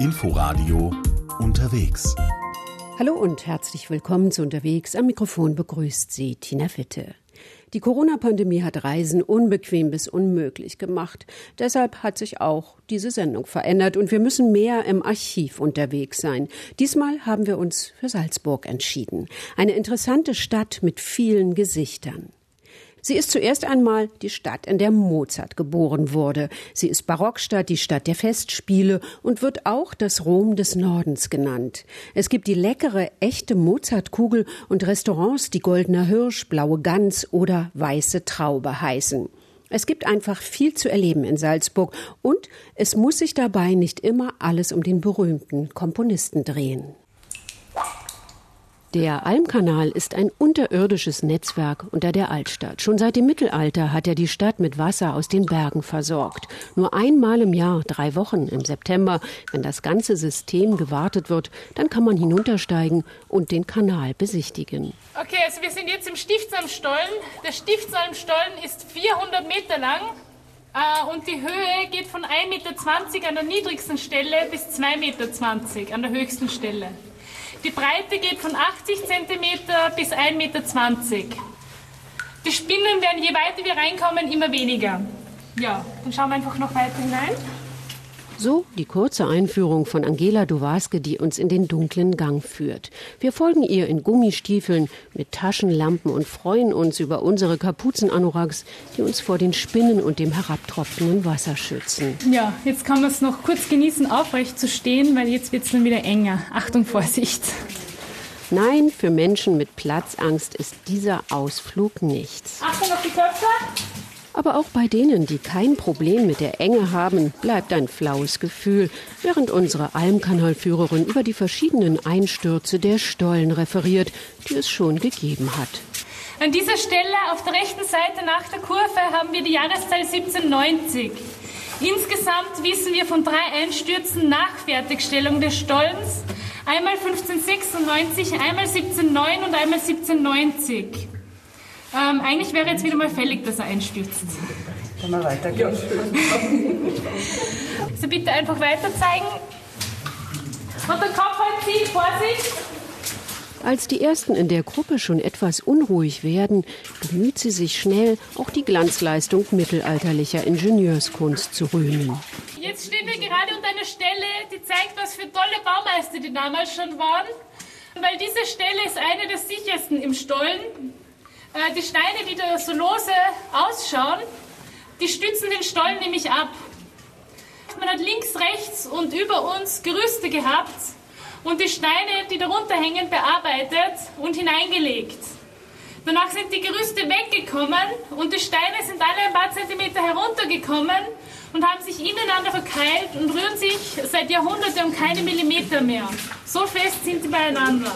Inforadio unterwegs. Hallo und herzlich willkommen zu Unterwegs. Am Mikrofon begrüßt Sie Tina Witte. Die Corona-Pandemie hat Reisen unbequem bis unmöglich gemacht. Deshalb hat sich auch diese Sendung verändert und wir müssen mehr im Archiv unterwegs sein. Diesmal haben wir uns für Salzburg entschieden. Eine interessante Stadt mit vielen Gesichtern. Sie ist zuerst einmal die Stadt, in der Mozart geboren wurde. Sie ist Barockstadt, die Stadt der Festspiele und wird auch das Rom des Nordens genannt. Es gibt die leckere, echte Mozartkugel und Restaurants, die Goldener Hirsch, Blaue Gans oder Weiße Traube heißen. Es gibt einfach viel zu erleben in Salzburg und es muss sich dabei nicht immer alles um den berühmten Komponisten drehen. Der Almkanal ist ein unterirdisches Netzwerk unter der Altstadt. Schon seit dem Mittelalter hat er die Stadt mit Wasser aus den Bergen versorgt. Nur einmal im Jahr, drei Wochen im September, wenn das ganze System gewartet wird, dann kann man hinuntersteigen und den Kanal besichtigen. Okay, also wir sind jetzt im Stiftsalmstollen. Der Stiftsalmstollen ist 400 Meter lang äh, und die Höhe geht von 1,20 Meter an der niedrigsten Stelle bis 2,20 Meter an der höchsten Stelle. Die Breite geht von 80 cm bis 1,20 Meter. Die Spinnen werden, je weiter wir reinkommen, immer weniger. Ja, dann schauen wir einfach noch weiter hinein. So die kurze Einführung von Angela Dowaske, die uns in den dunklen Gang führt. Wir folgen ihr in Gummistiefeln mit Taschenlampen und freuen uns über unsere Kapuzenanoraks, die uns vor den Spinnen und dem herabtropfenden Wasser schützen. Ja, jetzt kann man es noch kurz genießen, aufrecht zu stehen, weil jetzt wird es dann wieder enger. Achtung, Vorsicht. Nein, für Menschen mit Platzangst ist dieser Ausflug nichts. Achtung auf die Köpfe. Aber auch bei denen, die kein Problem mit der Enge haben, bleibt ein flaues Gefühl, während unsere Almkanalführerin über die verschiedenen Einstürze der Stollen referiert, die es schon gegeben hat. An dieser Stelle auf der rechten Seite nach der Kurve haben wir die Jahreszahl 1790. Insgesamt wissen wir von drei Einstürzen nach Fertigstellung des Stollens. Einmal 1596, einmal 1709 und einmal 1790. Ähm, eigentlich wäre jetzt wieder mal fällig, dass er einstürzt. Kann man weitergehen? Also bitte einfach weiter zeigen. Und der Kopf halt ziehen, Vorsicht! Als die ersten in der Gruppe schon etwas unruhig werden, bemüht sie sich schnell, auch die Glanzleistung mittelalterlicher Ingenieurskunst zu rühmen. Jetzt stehen wir gerade unter einer Stelle, die zeigt, was für tolle Baumeister die damals schon waren. Weil diese Stelle ist eine der sichersten im Stollen. Äh, die Steine, die da so lose ausschauen, die stützen den Stollen nämlich ab. Man hat links, rechts und über uns Gerüste gehabt und die Steine, die darunter hängen, bearbeitet und hineingelegt. Danach sind die Gerüste weggekommen und die Steine sind alle ein paar Zentimeter heruntergekommen und haben sich ineinander verkeilt und rühren sich seit Jahrhunderten um keine Millimeter mehr. So fest sind sie beieinander.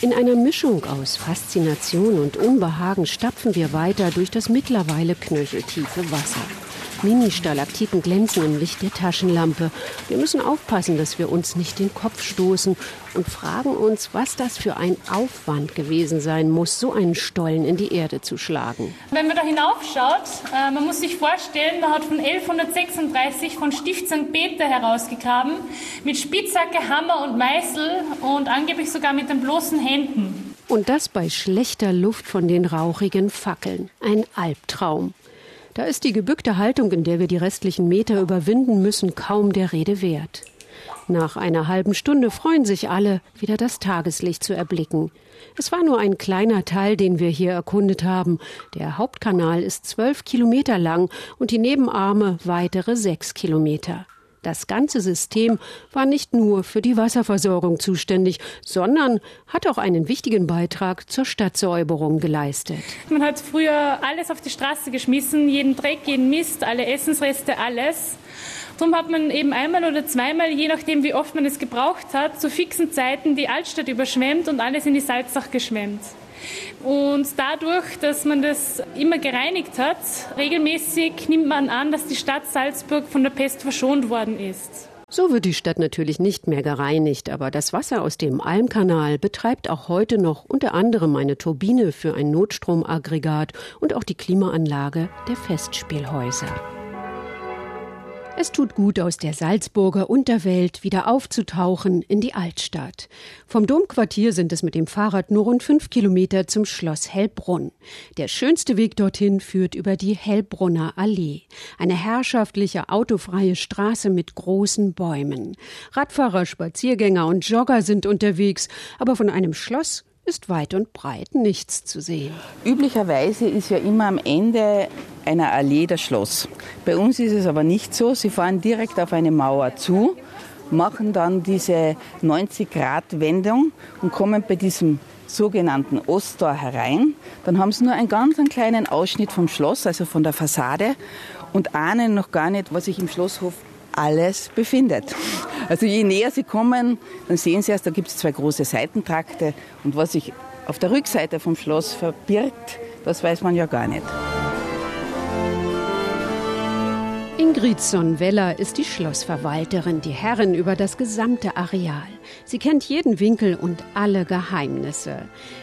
In einer Mischung aus Faszination und Unbehagen stapfen wir weiter durch das mittlerweile knöcheltiefe Wasser. Mini-Stalaktiten glänzen im Licht der Taschenlampe. Wir müssen aufpassen, dass wir uns nicht den Kopf stoßen und fragen uns, was das für ein Aufwand gewesen sein muss, so einen Stollen in die Erde zu schlagen. Wenn man da hinaufschaut, äh, man muss sich vorstellen, man hat von 1136 von Stift St. Peter herausgegraben, mit Spitzhacke, Hammer und Meißel und angeblich sogar mit den bloßen Händen. Und das bei schlechter Luft von den rauchigen Fackeln. Ein Albtraum. Da ist die gebückte Haltung, in der wir die restlichen Meter überwinden müssen, kaum der Rede wert. Nach einer halben Stunde freuen sich alle, wieder das Tageslicht zu erblicken. Es war nur ein kleiner Teil, den wir hier erkundet haben. Der Hauptkanal ist zwölf Kilometer lang und die Nebenarme weitere sechs Kilometer. Das ganze System war nicht nur für die Wasserversorgung zuständig, sondern hat auch einen wichtigen Beitrag zur Stadtsäuberung geleistet. Man hat früher alles auf die Straße geschmissen, jeden Dreck, jeden Mist, alle Essensreste, alles. Darum hat man eben einmal oder zweimal, je nachdem wie oft man es gebraucht hat, zu fixen Zeiten die Altstadt überschwemmt und alles in die Salzach geschwemmt. Und dadurch, dass man das immer gereinigt hat, regelmäßig nimmt man an, dass die Stadt Salzburg von der Pest verschont worden ist. So wird die Stadt natürlich nicht mehr gereinigt, aber das Wasser aus dem Almkanal betreibt auch heute noch unter anderem eine Turbine für ein Notstromaggregat und auch die Klimaanlage der Festspielhäuser. Es tut gut, aus der Salzburger Unterwelt wieder aufzutauchen in die Altstadt. Vom Domquartier sind es mit dem Fahrrad nur rund fünf Kilometer zum Schloss Hellbrunn. Der schönste Weg dorthin führt über die Hellbrunner Allee. Eine herrschaftliche, autofreie Straße mit großen Bäumen. Radfahrer, Spaziergänger und Jogger sind unterwegs, aber von einem Schloss ist weit und breit nichts zu sehen. Üblicherweise ist ja immer am Ende einer Allee das Schloss. Bei uns ist es aber nicht so. Sie fahren direkt auf eine Mauer zu, machen dann diese 90-Grad-Wendung und kommen bei diesem sogenannten Osttor herein. Dann haben sie nur einen ganz einen kleinen Ausschnitt vom Schloss, also von der Fassade und ahnen noch gar nicht, was sich im Schlosshof alles befindet. Also je näher Sie kommen, dann sehen Sie erst, da gibt es zwei große Seitentrakte und was sich auf der Rückseite vom Schloss verbirgt, das weiß man ja gar nicht. Ingrid Sonnweller ist die Schlossverwalterin, die Herrin über das gesamte Areal. Sie kennt jeden Winkel und alle Geheimnisse.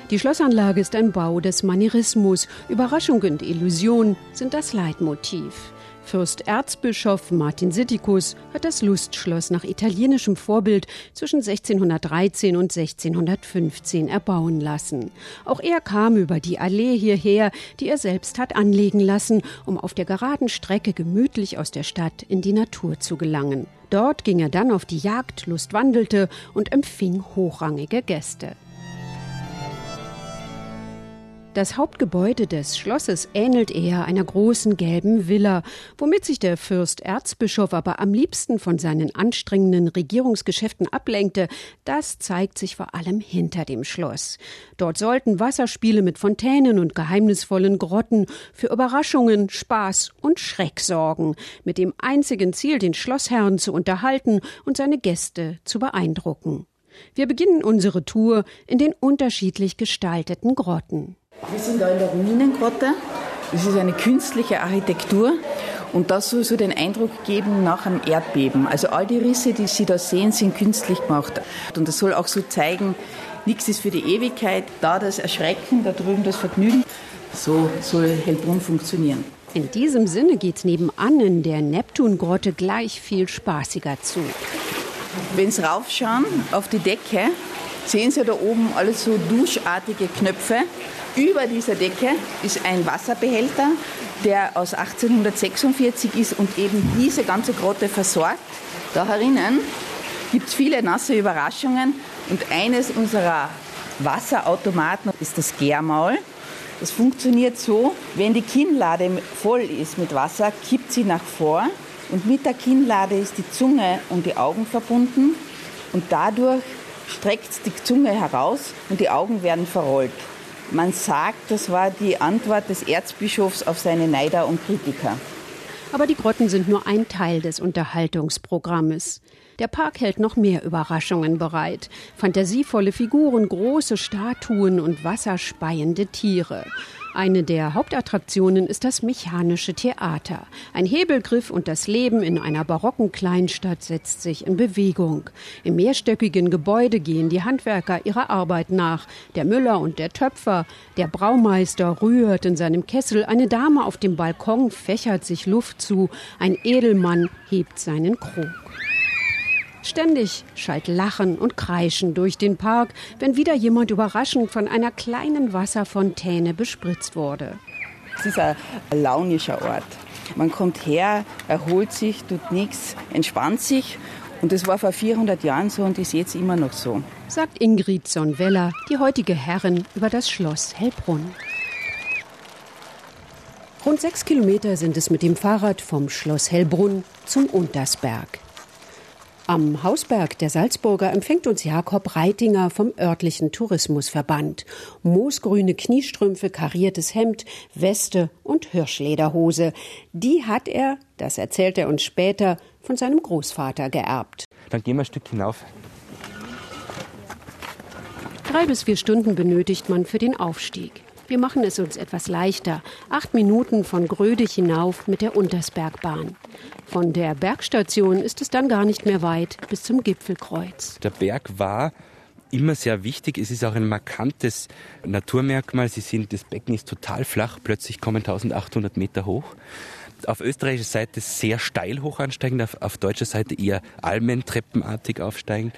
Die Schlossanlage ist ein Bau des Manierismus. Überraschung und Illusion sind das Leitmotiv. Fürst Erzbischof Martin Sittikus hat das Lustschloss nach italienischem Vorbild zwischen 1613 und 1615 erbauen lassen. Auch er kam über die Allee hierher, die er selbst hat anlegen lassen, um auf der geraden Strecke gemütlich aus der Stadt in die Natur zu gelangen. Dort ging er dann auf die Jagd, lustwandelte und empfing hochrangige Gäste. Das Hauptgebäude des Schlosses ähnelt eher einer großen gelben Villa, womit sich der Fürst Erzbischof aber am liebsten von seinen anstrengenden Regierungsgeschäften ablenkte, das zeigt sich vor allem hinter dem Schloss. Dort sollten Wasserspiele mit Fontänen und geheimnisvollen Grotten für Überraschungen, Spaß und Schreck sorgen, mit dem einzigen Ziel, den Schlossherrn zu unterhalten und seine Gäste zu beeindrucken. Wir beginnen unsere Tour in den unterschiedlich gestalteten Grotten. Wir sind da in der Ruinengrotte. Das ist eine künstliche Architektur und das soll so den Eindruck geben nach einem Erdbeben. Also all die Risse, die Sie da sehen, sind künstlich gemacht. Und das soll auch so zeigen, nichts ist für die Ewigkeit, da das Erschrecken, da drüben das Vergnügen. So soll Hellbrunn funktionieren. In diesem Sinne geht es nebenan in der Neptungrotte gleich viel spaßiger zu. Wenn Sie raufschauen auf die Decke, sehen Sie da oben alles so duschartige Knöpfe. Über dieser Decke ist ein Wasserbehälter, der aus 1846 ist und eben diese ganze Grotte versorgt. Da herinnen gibt es viele nasse Überraschungen und eines unserer Wasserautomaten ist das Gärmaul. Das funktioniert so, wenn die Kinnlade voll ist mit Wasser, kippt sie nach vor und mit der Kinnlade ist die Zunge und die Augen verbunden und dadurch streckt die Zunge heraus und die Augen werden verrollt. Man sagt, das war die Antwort des Erzbischofs auf seine Neider und Kritiker. Aber die Grotten sind nur ein Teil des Unterhaltungsprogrammes. Der Park hält noch mehr Überraschungen bereit. Fantasievolle Figuren, große Statuen und wasserspeiende Tiere. Eine der Hauptattraktionen ist das mechanische Theater. Ein Hebelgriff und das Leben in einer barocken Kleinstadt setzt sich in Bewegung. Im mehrstöckigen Gebäude gehen die Handwerker ihrer Arbeit nach. Der Müller und der Töpfer, der Braumeister rührt in seinem Kessel, eine Dame auf dem Balkon fächert sich Luft zu, ein Edelmann hebt seinen Krug. Ständig schallt Lachen und Kreischen durch den Park, wenn wieder jemand überraschend von einer kleinen Wasserfontäne bespritzt wurde. Es ist ein launischer Ort. Man kommt her, erholt sich, tut nichts, entspannt sich. Und das war vor 400 Jahren so und ist jetzt immer noch so. Sagt Ingrid Sonnweller, die heutige Herrin über das Schloss Hellbrunn. Rund sechs Kilometer sind es mit dem Fahrrad vom Schloss Hellbrunn zum Untersberg. Am Hausberg der Salzburger empfängt uns Jakob Reitinger vom örtlichen Tourismusverband. Moosgrüne Kniestrümpfe, kariertes Hemd, Weste und Hirschlederhose. Die hat er, das erzählt er uns später, von seinem Großvater geerbt. Dann gehen wir ein Stück hinauf. Drei bis vier Stunden benötigt man für den Aufstieg. Wir machen es uns etwas leichter. Acht Minuten von Grödig hinauf mit der Untersbergbahn. Von der Bergstation ist es dann gar nicht mehr weit bis zum Gipfelkreuz. Der Berg war immer sehr wichtig. Es ist auch ein markantes Naturmerkmal. Sie sehen, das Becken ist total flach. Plötzlich kommen 1800 Meter hoch. Auf österreichischer Seite sehr steil hoch ansteigend, auf, auf deutscher Seite eher almentreppenartig aufsteigend.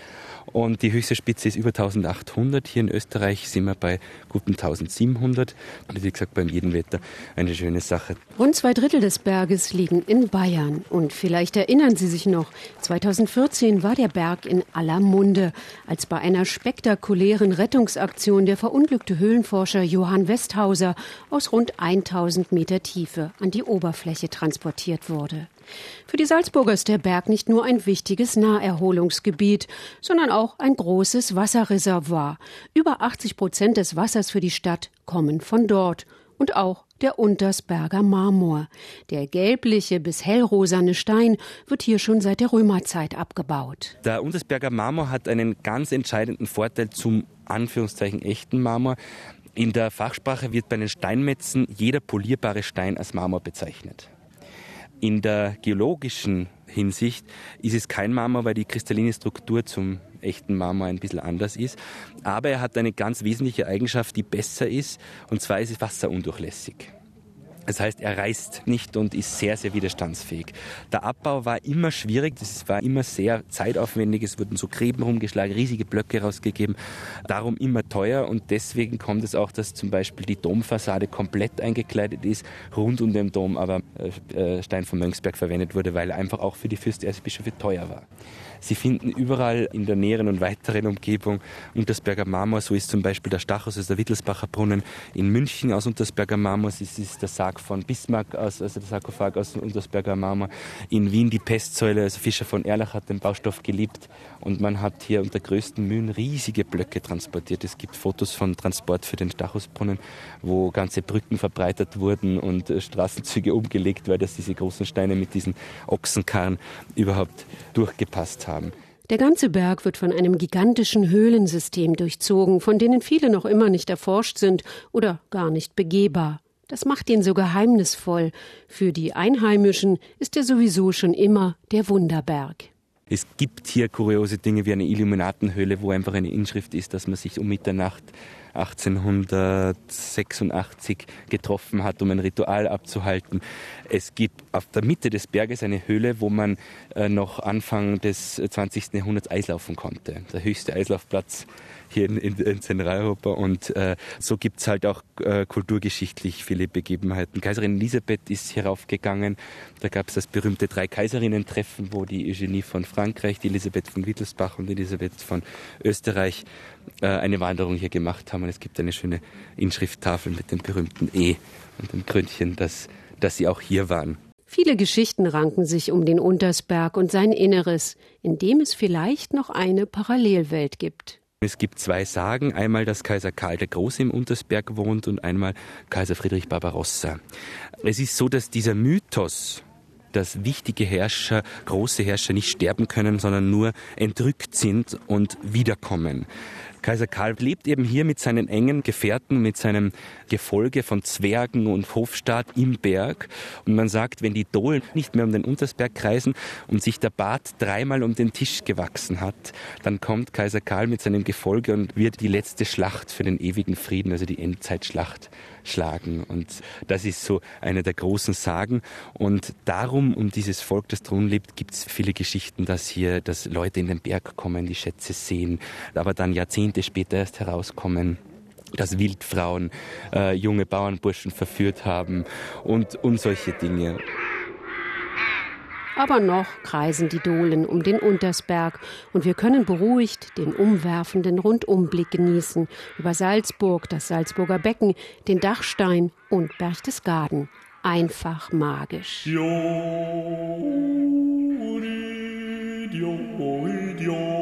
Und die höchste Spitze ist über 1800. Hier in Österreich sind wir bei guten 1700. Und wie gesagt, beim jedem Wetter eine schöne Sache. Rund zwei Drittel des Berges liegen in Bayern. Und vielleicht erinnern Sie sich noch, 2014 war der Berg in aller Munde, als bei einer spektakulären Rettungsaktion der verunglückte Höhlenforscher Johann Westhauser aus rund 1000 Meter Tiefe an die Oberfläche transportiert wurde. Für die Salzburger ist der Berg nicht nur ein wichtiges Naherholungsgebiet, sondern auch ein großes Wasserreservoir. Über 80 Prozent des Wassers für die Stadt kommen von dort. Und auch der Untersberger Marmor. Der gelbliche bis hellrosane Stein wird hier schon seit der Römerzeit abgebaut. Der Untersberger Marmor hat einen ganz entscheidenden Vorteil zum Anführungszeichen echten Marmor. In der Fachsprache wird bei den Steinmetzen jeder polierbare Stein als Marmor bezeichnet. In der geologischen Hinsicht ist es kein Marmor, weil die kristalline Struktur zum echten Marmor ein bisschen anders ist. Aber er hat eine ganz wesentliche Eigenschaft, die besser ist, und zwar ist es wasserundurchlässig. Das heißt, er reißt nicht und ist sehr, sehr widerstandsfähig. Der Abbau war immer schwierig, das war immer sehr zeitaufwendig, es wurden so Gräben rumgeschlagen, riesige Blöcke rausgegeben, darum immer teuer und deswegen kommt es auch, dass zum Beispiel die Domfassade komplett eingekleidet ist, rund um den Dom aber äh, Stein von Mönchsberg verwendet wurde, weil er einfach auch für die Fürsterzbischöfe teuer war. Sie finden überall in der näheren und weiteren Umgebung Untersberger Marmor. So ist zum Beispiel der Stachus aus der Wittelsbacher Brunnen in München aus Untersberger Marmor. Es ist der Sarg von Bismarck, aus, also der Sarkophag aus Untersberger Marmor. In Wien die Pestsäule. Also Fischer von Erlach hat den Baustoff geliebt. Und man hat hier unter größten Mühen riesige Blöcke transportiert. Es gibt Fotos von Transport für den Stachusbrunnen, wo ganze Brücken verbreitert wurden und äh, Straßenzüge umgelegt, weil das diese großen Steine mit diesen Ochsenkarren überhaupt durchgepasst haben. Der ganze Berg wird von einem gigantischen Höhlensystem durchzogen, von denen viele noch immer nicht erforscht sind oder gar nicht begehbar. Das macht ihn so geheimnisvoll. Für die Einheimischen ist er sowieso schon immer der Wunderberg. Es gibt hier kuriose Dinge wie eine Illuminatenhöhle, wo einfach eine Inschrift ist, dass man sich um Mitternacht 1886 getroffen hat, um ein Ritual abzuhalten. Es gibt auf der Mitte des Berges eine Höhle, wo man äh, noch Anfang des 20. Jahrhunderts Eislaufen konnte. Der höchste Eislaufplatz hier in, in, in Zentraleuropa. Und äh, so gibt es halt auch äh, kulturgeschichtlich viele Begebenheiten. Kaiserin Elisabeth ist hieraufgegangen. Da gab es das berühmte Drei-Kaiserinnen-Treffen, wo die Eugenie von Frankreich, die Elisabeth von Wittelsbach und Elisabeth von Österreich äh, eine Wanderung hier gemacht haben. Und es gibt eine schöne Inschrifttafel mit dem berühmten E und dem Krönchen, dass, dass sie auch hier waren. Viele Geschichten ranken sich um den Untersberg und sein Inneres, in dem es vielleicht noch eine Parallelwelt gibt. Es gibt zwei Sagen, einmal, dass Kaiser Karl der Große im Untersberg wohnt und einmal Kaiser Friedrich Barbarossa. Es ist so, dass dieser Mythos, dass wichtige Herrscher, große Herrscher nicht sterben können, sondern nur entrückt sind und wiederkommen. Kaiser Karl lebt eben hier mit seinen engen Gefährten, mit seinem Gefolge von Zwergen und Hofstaat im Berg. Und man sagt, wenn die Dohlen nicht mehr um den Untersberg kreisen und sich der Bart dreimal um den Tisch gewachsen hat, dann kommt Kaiser Karl mit seinem Gefolge und wird die letzte Schlacht für den ewigen Frieden, also die Endzeitschlacht, schlagen. Und das ist so eine der großen Sagen. Und darum, um dieses Volk, das drin lebt, gibt es viele Geschichten, dass hier, dass Leute in den Berg kommen, die Schätze sehen, aber dann Jahrzehnte später erst herauskommen dass Wildfrauen äh, junge Bauernburschen verführt haben und, und solche Dinge. Aber noch kreisen die Dohlen um den Untersberg und wir können beruhigt den umwerfenden Rundumblick genießen über Salzburg, das Salzburger Becken, den Dachstein und Berchtesgaden. Einfach magisch. Diori, diori, diori.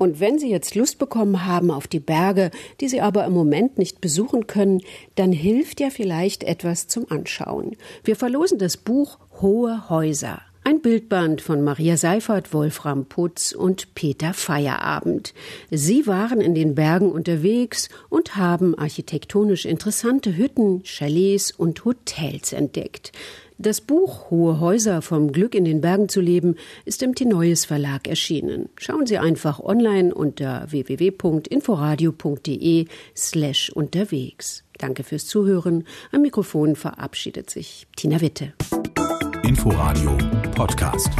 Und wenn Sie jetzt Lust bekommen haben auf die Berge, die Sie aber im Moment nicht besuchen können, dann hilft ja vielleicht etwas zum Anschauen. Wir verlosen das Buch Hohe Häuser. Ein Bildband von Maria Seifert, Wolfram Putz und Peter Feierabend. Sie waren in den Bergen unterwegs und haben architektonisch interessante Hütten, Chalets und Hotels entdeckt. Das Buch Hohe Häuser vom Glück in den Bergen zu leben ist im T-Neues Verlag erschienen. Schauen Sie einfach online unter www.inforadio.de slash unterwegs. Danke fürs Zuhören. Am Mikrofon verabschiedet sich Tina Witte. Inforadio Podcast.